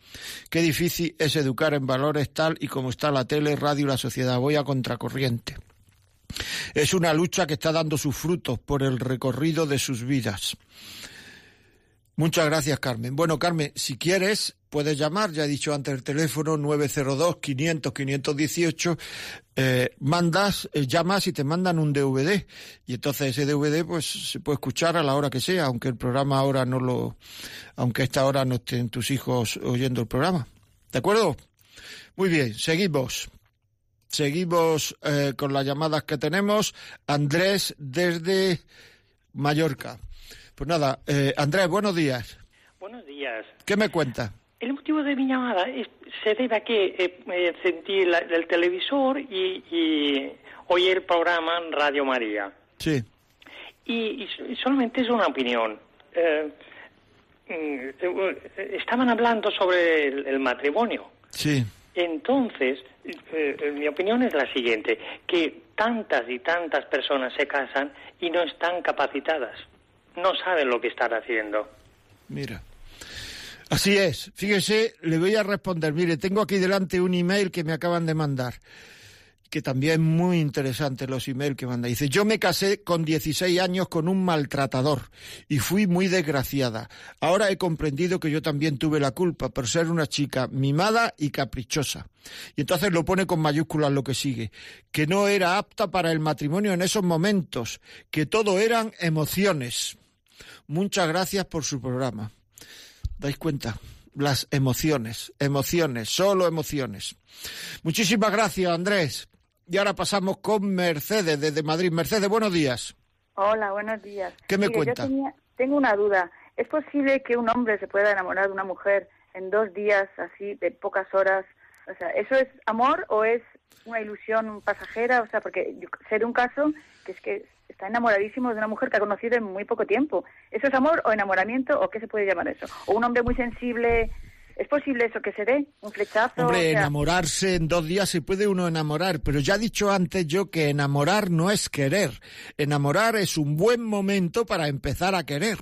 Qué difícil es educar en valores tal y como está la tele, radio y la sociedad. Voy a contracorriente. Es una lucha que está dando sus frutos por el recorrido de sus vidas. Muchas gracias, Carmen. Bueno, Carmen, si quieres, puedes llamar, ya he dicho antes el teléfono 902-500-518, eh, mandas, eh, llamas y te mandan un DVD. Y entonces ese DVD pues se puede escuchar a la hora que sea, aunque el programa ahora no lo, aunque a esta hora no estén tus hijos oyendo el programa. ¿De acuerdo? Muy bien, seguimos. Seguimos eh, con las llamadas que tenemos. Andrés desde Mallorca. Pues nada, eh, Andrés, buenos días. Buenos días. ¿Qué me cuenta? El motivo de mi llamada se debe a que eh, sentí el televisor y, y, oí el programa Radio María. Sí. Y, solamente es una opinión. Eh, mm, estaban hablando sobre el, matrimonio. Sí. Entonces, mi opinión es la siguiente, que tantas y tantas personas se casan y no están capacitadas no saben lo que están haciendo. Mira. Así es. Fíjese, le voy a responder. Mire, tengo aquí delante un email que me acaban de mandar, que también es muy interesante los emails que manda. Dice, yo me casé con 16 años con un maltratador y fui muy desgraciada. Ahora he comprendido que yo también tuve la culpa por ser una chica mimada y caprichosa. Y entonces lo pone con mayúsculas lo que sigue, que no era apta para el matrimonio en esos momentos, que todo eran emociones. Muchas gracias por su programa. ¿Dais cuenta? Las emociones, emociones, solo emociones. Muchísimas gracias, Andrés. Y ahora pasamos con Mercedes desde Madrid. Mercedes, buenos días. Hola, buenos días. ¿Qué me cuenta? tengo una duda. ¿Es posible que un hombre se pueda enamorar de una mujer en dos días, así, de pocas horas? O sea, ¿eso es amor o es una ilusión pasajera? O sea, porque yo sé de un caso que es que está enamoradísimo de una mujer que ha conocido en muy poco tiempo. ¿Eso es amor o enamoramiento o qué se puede llamar eso? ¿O un hombre muy sensible ¿Es posible eso que se dé? ¿Un flechazo? Hombre, O sea, enamorarse en dos días se puede uno enamorar, pero ya he dicho antes yo que enamorar no es querer. Enamorar es un buen momento para empezar a querer.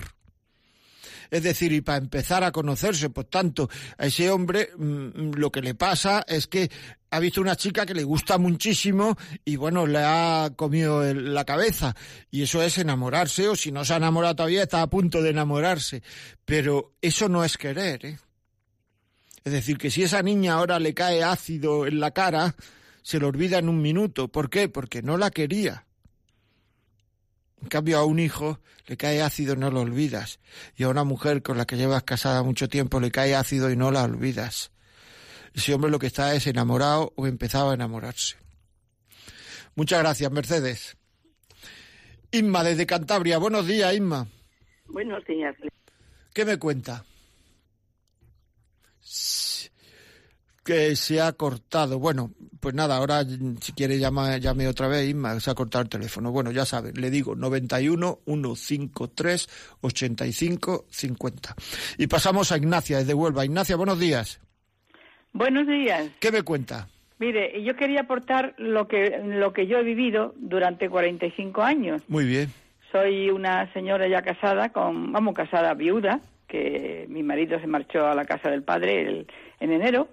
Es decir, y para empezar a conocerse, por tanto, a ese hombre mm, lo que le pasa es que ha visto una chica que le gusta muchísimo y bueno, le ha comido la cabeza. Y eso es enamorarse, o si no se ha enamorado todavía, está a punto de enamorarse. Pero eso no es querer, ¿eh? Es decir, que si esa niña ahora le cae ácido en la cara, se lo olvida en un minuto. ¿Por qué? Porque no la quería. En cambio, a un hijo le cae ácido y no lo olvidas. Y a una mujer con la que llevas casada mucho tiempo le cae ácido y no la olvidas. Ese hombre lo que está es enamorado o empezado a enamorarse. Muchas gracias, Mercedes. Inma, desde Cantabria. Buenos días, Inma. Buenos días. ¿Qué me cuenta? Que se ha cortado. Bueno, pues nada, ahora mm, si quiere llama, llame otra vez, Inma, se ha cortado el teléfono. Bueno, ya saben, le digo 91 153 85 50. Y pasamos a Ignacia desde Huelva. Ignacia, buenos días. Buenos días. ¿Qué me cuenta? Mire, yo quería aportar lo que lo que yo he vivido durante 45 años. Muy bien. Soy una señora ya casada con, vamos, casada viuda, que mi marido se marchó a la casa del padre el- en enero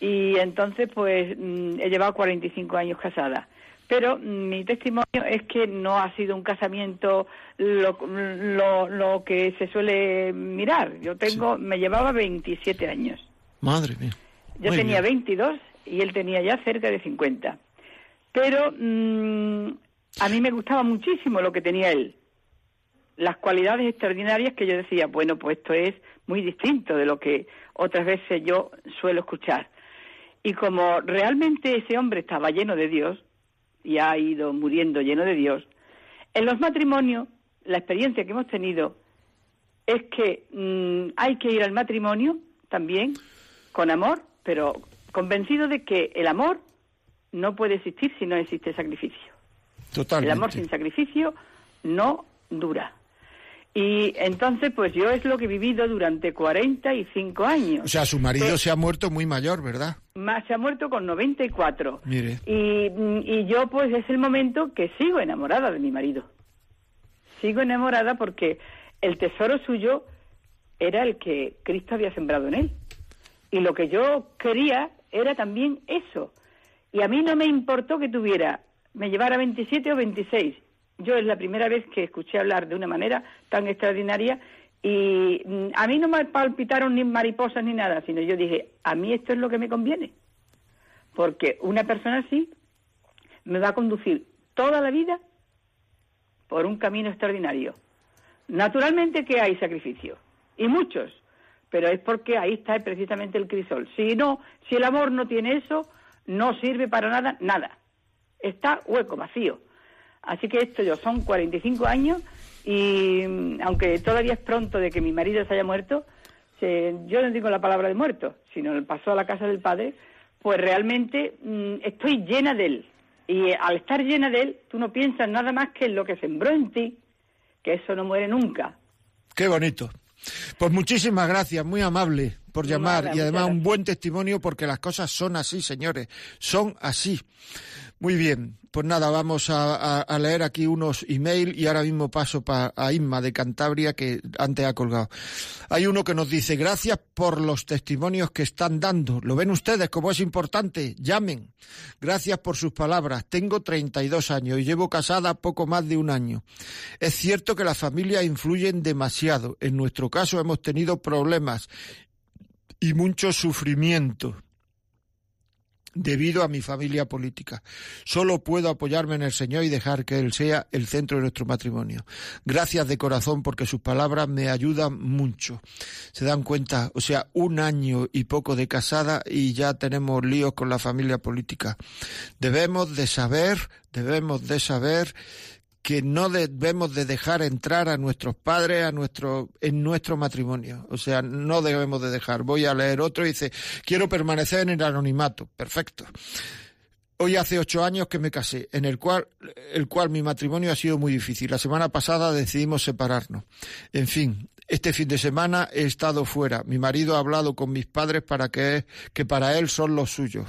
y entonces pues mm, he llevado 45 años casada. Pero mm, mi testimonio es que no ha sido un casamiento lo, lo, lo que se suele mirar. Yo tengo, me llevaba 27 años. Madre mía. Yo Muy tenía bien. 22 y él tenía ya cerca de 50. Pero mm, a mí me gustaba muchísimo lo que tenía él. Las cualidades extraordinarias que yo decía, bueno, pues esto es muy distinto de lo que otras veces yo suelo escuchar. Y como realmente ese hombre estaba lleno de Dios y ha ido muriendo lleno de Dios, en los matrimonios, la experiencia que hemos tenido es que mm, hay que ir al matrimonio también con amor, pero convencido de que el amor no puede existir si no existe sacrificio. Totalmente. El amor sin sacrificio no dura. Y entonces, pues yo es lo que he vivido durante 45 años. O sea, su marido Pero- se ha muerto muy mayor, ¿verdad? Más se ha muerto con 94. Mire. Y, y yo, pues, es el momento que sigo enamorada de mi marido. Sigo enamorada porque el tesoro suyo era el que Cristo había sembrado en él. Y lo que yo quería era también eso. Y a mí no me importó que tuviera, me llevara 27 o 26. Yo es la primera vez que escuché hablar de una manera tan extraordinaria y mm, a mí no me palpitaron ni mariposas ni nada, sino yo dije, a mí esto es lo que me conviene. Porque una persona así me va a conducir toda la vida por un camino extraordinario. Naturalmente que hay sacrificio, y muchos, pero es porque ahí está precisamente el crisol. Si no, si el amor no tiene eso, no sirve para nada, nada. Está hueco, vacío. Así que esto yo son 45 años y mm, aunque todavía es pronto de que mi marido se haya muerto, se- yo no digo la palabra de muerto, sino pasó a la casa del padre, pues realmente mm, estoy llena de él. Y eh, al estar llena de él, tú no piensas nada más que en lo que sembró en ti, que eso no muere nunca. Qué bonito. Pues muchísimas gracias, muy amable por llamar Nada, y además un buen testimonio porque las cosas son así, señores, son así. Muy bien, pues nada, vamos a, leer aquí unos email y ahora mismo paso pa- a Inma de Cantabria que antes ha colgado. Hay uno que nos dice, gracias por los testimonios que están dando. ¿Lo ven ustedes como es importante? Llamen. Gracias por sus palabras. Tengo 32 años y llevo casada poco más de un año. Es cierto que las familias influyen demasiado. En nuestro caso hemos tenido problemas y mucho sufrimiento debido a mi familia política. Solo puedo apoyarme en el Señor y dejar que Él sea el centro de nuestro matrimonio. Gracias de corazón porque sus palabras me ayudan mucho. Se dan cuenta, o sea, un año y poco de casada y ya tenemos líos con la familia política. Debemos de saber, debemos de saber que no debemos de dejar entrar a nuestros padres a nuestro en nuestro matrimonio. O sea, no debemos de dejar. Voy a leer otro y dice, quiero permanecer en el anonimato. Perfecto. Hoy hace ocho años que me casé, en el cual, el cual mi matrimonio ha sido muy difícil. La semana pasada decidimos separarnos. En fin, Este fin de semana he estado fuera. Mi marido ha hablado con mis padres para que, que para él son los suyos.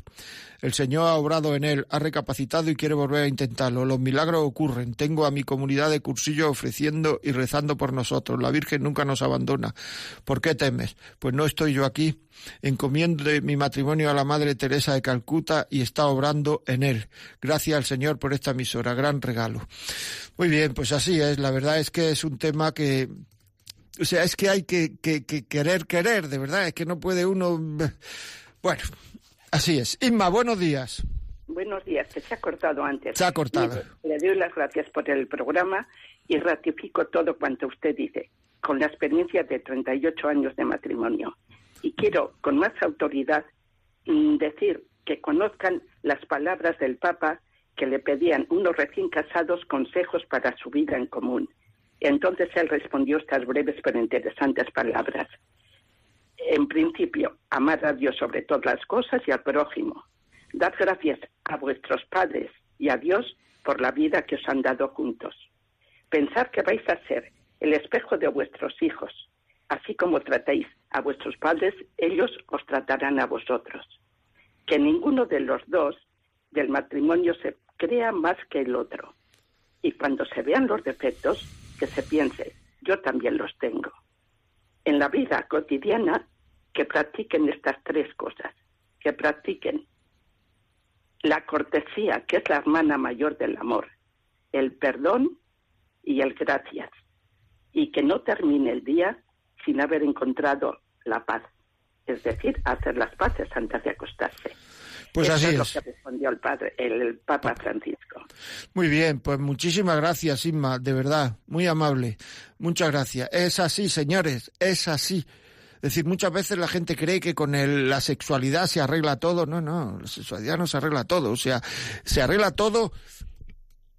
El Señor ha obrado en él, ha recapacitado y quiere volver a intentarlo. Los milagros ocurren. Tengo a mi comunidad de cursillos ofreciendo y rezando por nosotros. La Virgen nunca nos abandona. ¿Por qué temes? Pues no estoy yo aquí. Encomiendo mi matrimonio a la Madre Teresa de Calcuta y está obrando en él. Gracias al Señor por esta emisora. Gran regalo. Muy bien, pues así es. La verdad es que es un tema que o sea, es que hay que, que, que, querer, querer, de verdad, es que no puede uno... Bueno, así es. Inma, buenos días. Buenos días, que se ha cortado antes. Se ha cortado. Le, doy las gracias por el programa y ratifico todo cuanto usted dice, con la experiencia de 38 años de matrimonio. Y quiero, con más autoridad, mm, decir que conozcan las palabras del Papa que le pedían unos recién casados consejos para su vida en común entonces él respondió estas breves pero interesantes palabras. En principio, amar a Dios sobre todas las cosas y al prójimo. Dad gracias a vuestros padres y a Dios por la vida que os han dado juntos. Pensad que vais a ser el espejo de vuestros hijos. Así como tratéis a vuestros padres, ellos os tratarán a vosotros. Que ninguno de los dos del matrimonio se crea más que el otro. Y cuando se vean los defectos, que se piense, yo también los tengo. En la vida cotidiana, que practiquen estas tres cosas, que practiquen la cortesía, que es la hermana mayor del amor, el perdón y el gracias, y que no termine el día sin haber encontrado la paz, es decir, hacer las paces antes de acostarse. Pues así es. Lo que respondió el, padre, el Papa Francisco. Muy bien, pues muchísimas gracias, Inma, de verdad, muy amable. Muchas gracias. Es así, señores, es así. Es decir, muchas veces la gente cree que con el, la sexualidad se arregla todo. No, no, la sexualidad no se arregla todo. O sea, se arregla todo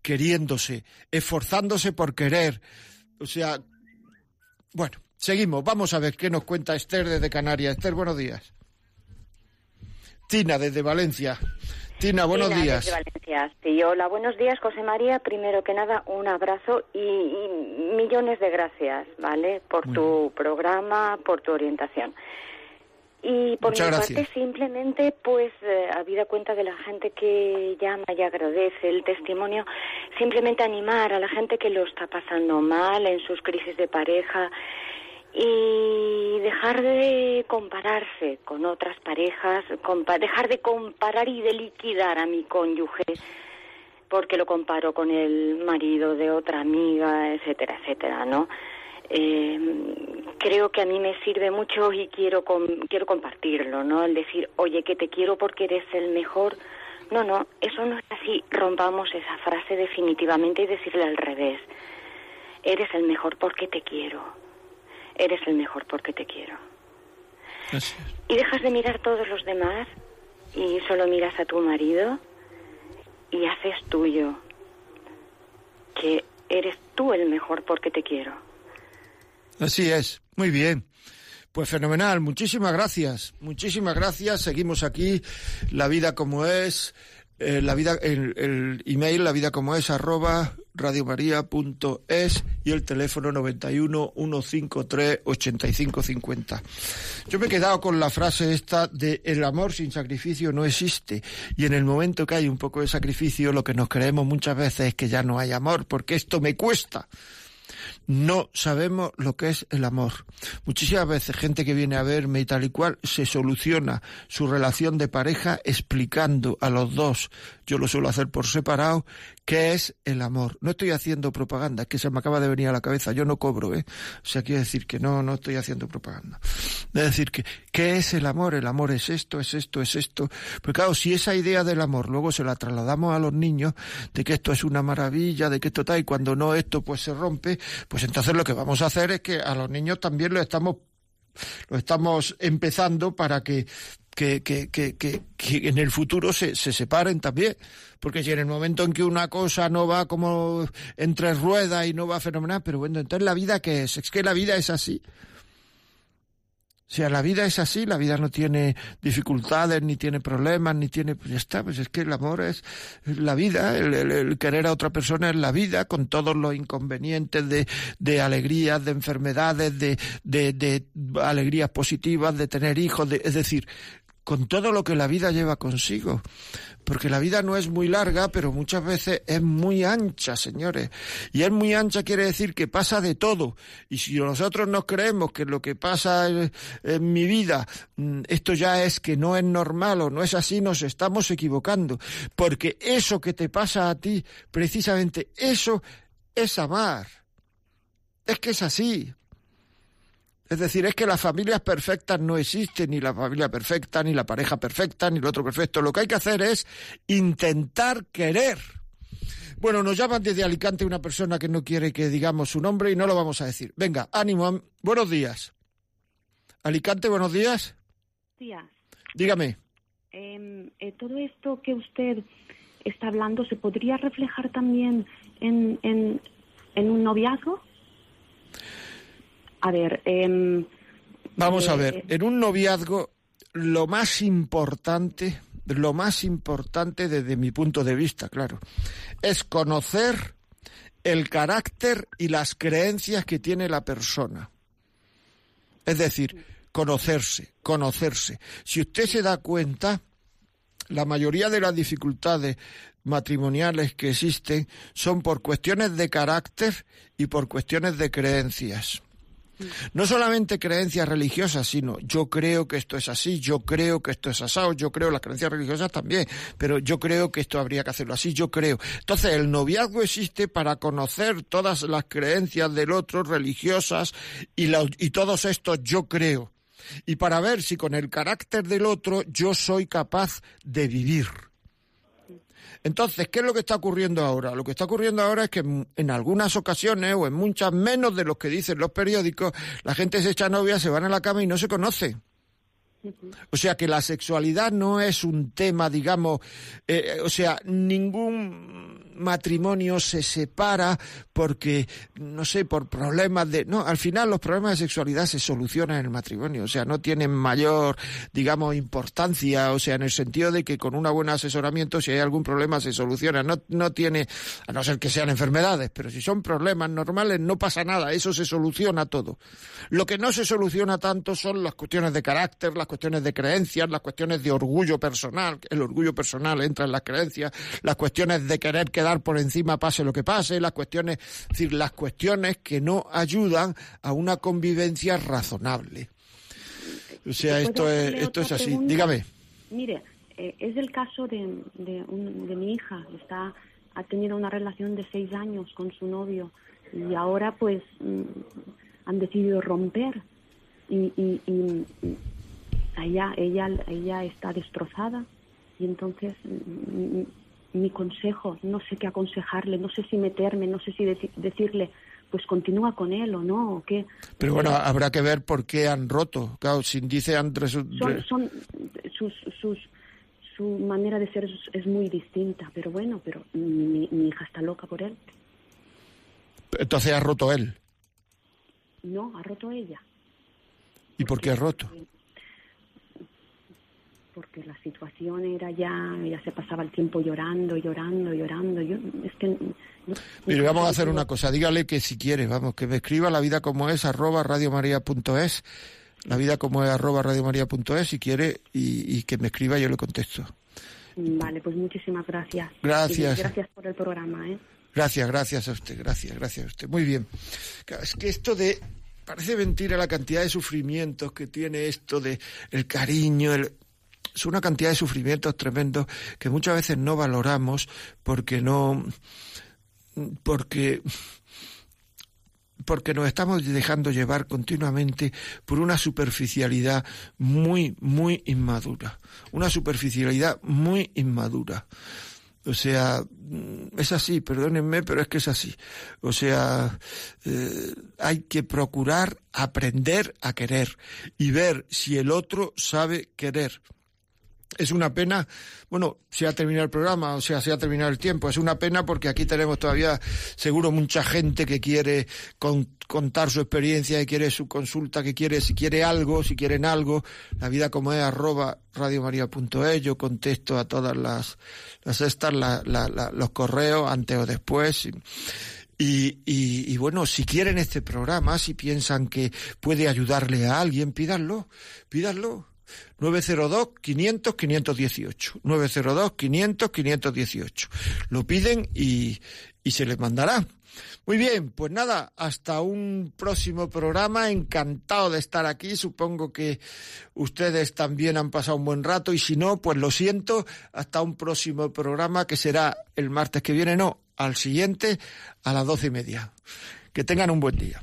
queriéndose, esforzándose por querer. O sea, bueno, seguimos. Vamos a ver qué nos cuenta Esther desde Canarias. Esther, buenos días. Tina, desde Valencia. Tina, buenos Tina, días. Desde Valencia. Sí, hola, buenos días, José María. Primero que nada, un abrazo y, y millones de gracias, ¿vale? Por Muy tu programa, por tu orientación. Y por Muchas mi gracias. parte, simplemente, pues, eh, habida cuenta de la gente que llama y agradece el testimonio, simplemente animar a la gente que lo está pasando mal en sus crisis de pareja y dejar de compararse con otras parejas, dejar de comparar y de liquidar a mi cónyuge porque lo comparo con el marido de otra amiga, etcétera, etcétera, ¿no? Eh, creo que a mí me sirve mucho y quiero com- quiero compartirlo, ¿no? El decir, oye, que te quiero porque eres el mejor. No, no, eso no es así. Rompamos esa frase definitivamente y decirle al revés. Eres el mejor porque te quiero. Eres el mejor porque te quiero. Y dejas de mirar todos los demás y solo miras a tu marido y haces tuyo. Que eres tú el mejor porque te quiero. Así es, muy bien. Pues fenomenal, muchísimas gracias, muchísimas gracias. Seguimos aquí, la vida como es, eh, la vida, el, el email, la vida como es, arroba radiomaria.es y el teléfono 91 153 8550. Yo me he quedado con la frase esta de el amor sin sacrificio no existe y en el momento que hay un poco de sacrificio lo que nos creemos muchas veces es que ya no hay amor porque esto me cuesta no sabemos lo que es el amor. Muchísimas veces gente que viene a verme y tal y cual se soluciona su relación de pareja explicando a los dos, yo lo suelo hacer por separado, qué es el amor. No estoy haciendo propaganda, es que se me acaba de venir a la cabeza, yo no cobro, ¿eh? O sea, quiero decir que no, no estoy haciendo propaganda. Es decir, que, ¿qué es el amor? El amor es esto, es esto, es esto. Pero claro, si esa idea del amor luego se la trasladamos a los niños, de que esto es una maravilla, de que esto está, y cuando no esto pues se rompe, pues entonces lo que vamos a hacer es que a los niños también lo estamos, lo estamos empezando para que que, que, que, que, que en el futuro se, se separen también. Porque si en el momento en que una cosa no va como entre ruedas y no va fenomenal, pero bueno, entonces la vida qué es? Es que la vida es así. O sea, la vida es así, la vida no tiene dificultades, ni tiene problemas, ni tiene... Pues ya está, pues es que el amor es la vida, el, el- el querer a otra persona es la vida, con todos los inconvenientes de, de alegrías, de enfermedades, de, de, de alegrías positivas, de tener hijos, de, es decir, con todo lo que la vida lleva consigo. Porque la vida no es muy larga, pero muchas veces es muy ancha, señores. Y es muy ancha quiere decir que pasa de todo. Y si nosotros nos creemos que lo que pasa en, en mi vida, mm, esto ya es que no es normal o no es así, nos estamos equivocando. Porque eso que te pasa a ti, precisamente eso es amar. Es que es así. Es decir, es que las familias perfectas no existen, ni la familia perfecta, ni la pareja perfecta, ni el otro perfecto. Lo que hay que hacer es intentar querer. Bueno, nos llaman desde Alicante una persona que no quiere que digamos su nombre y no lo vamos a decir. Venga, ánimo. Buenos días. Alicante, buenos días. días. Dígame. Eh, eh, todo esto que usted está hablando se podría reflejar también en, en, en un noviazgo. A ver, em, Vamos a Eh, ver, en un noviazgo lo más importante, lo más importante desde mi punto de vista, claro, es conocer el carácter y las creencias que tiene la persona. Es decir, conocerse, conocerse. Si usted se da cuenta, la mayoría de las dificultades matrimoniales que existen son por cuestiones de carácter y por cuestiones de creencias. No solamente creencias religiosas, sino yo creo que esto es así, yo creo que esto es asado, yo creo las creencias religiosas también, pero yo creo que esto habría que hacerlo así, yo creo. Entonces, el noviazgo existe para conocer todas las creencias del otro, religiosas, y, todos estos yo creo. Y para ver si con el carácter del otro yo soy capaz de vivir. Entonces, ¿qué es lo que está ocurriendo ahora? Lo que está ocurriendo ahora es que en algunas ocasiones, o en muchas menos de los que dicen los periódicos, la gente se echa novia, se van a la cama y no se conoce. O sea que la sexualidad no es un tema, digamos, eh, o sea, ningún matrimonio se separa porque, no sé, por problemas de... No, al final los problemas de sexualidad se solucionan en el matrimonio, o sea, no tienen mayor, digamos, importancia, o sea, en el sentido de que con un buen asesoramiento, si hay algún problema, se soluciona. No, no tiene, a no ser que sean enfermedades, pero si son problemas normales, no pasa nada, eso se soluciona todo. Lo que no se soluciona tanto son las cuestiones de carácter, las cuestiones de creencias, las cuestiones de orgullo personal, el orgullo personal entra en las creencias, las cuestiones de querer quedar por encima pase lo que pase, las cuestiones, es decir, las cuestiones que no ayudan a una convivencia razonable. O sea, ¿Puedo esto es, esto es así. pregunta? Dígame. Mire, eh, es el caso de, de, un- de mi hija. Está, ha tenido una relación de seis años con su novio y ahora pues mm, han decidido romper y, y, y- y ella, ella, ella está destrozada y entonces mi consejo, no sé qué aconsejarle, no sé si meterme, no sé si deci- decirle pues continúa con él o no, o qué. Pero bueno, habrá que ver por qué han roto. Claro, si dice han resu- son, son sus, sus, su manera de ser es, es muy distinta, pero bueno, pero mi, mi hija está loca por él. Entonces ha roto él. No, ha roto ella, ¿Y por qué ha roto? porque la situación era ya, ella se pasaba el tiempo llorando, llorando, llorando. Yo, es que no- Mire, vamos a hacer una cosa. Dígale que si quiere, vamos, que me escriba la vida como es, arroba radiomaria.es, la vida como es, arroba radiomaria.es, si quiere, y, y que me escriba yo le contesto. Vale, pues muchísimas gracias. Gracias. Y gracias por el programa, ¿eh? Gracias, gracias a usted, gracias, gracias a usted. Muy bien. Es que esto de parece mentira la cantidad de sufrimientos que tiene esto de el cariño, el es una cantidad de sufrimientos tremendos que muchas veces no valoramos porque no porque porque nos estamos dejando llevar continuamente por una superficialidad muy, muy inmadura. Una superficialidad muy inmadura. O sea, es así, perdónenme, pero es que es así. O sea, eh, hay que procurar aprender a querer y ver si el otro sabe querer. Es una pena, bueno, se ha terminado el programa, o sea, se ha terminado el tiempo. Es una pena porque aquí tenemos todavía seguro mucha gente que quiere contar su experiencia, que quiere su consulta, que quiere, si quiere algo, si quieren algo, la vida como es, arroba radiomaria.es, yo contesto a todas las, las estas, los correos antes o después. Y, y, y, bueno, si quieren este programa, si piensan que puede ayudarle a alguien, pídanlo, pídanlo. 902-500-518. 902-500-518. Lo piden y, y se les mandará. Muy bien, pues nada, hasta un próximo programa. Encantado de estar aquí. Supongo que ustedes también han pasado un buen rato y si no, pues lo siento. Hasta un próximo programa que será el martes que viene, no, al siguiente a las doce y media. Que tengan un buen día.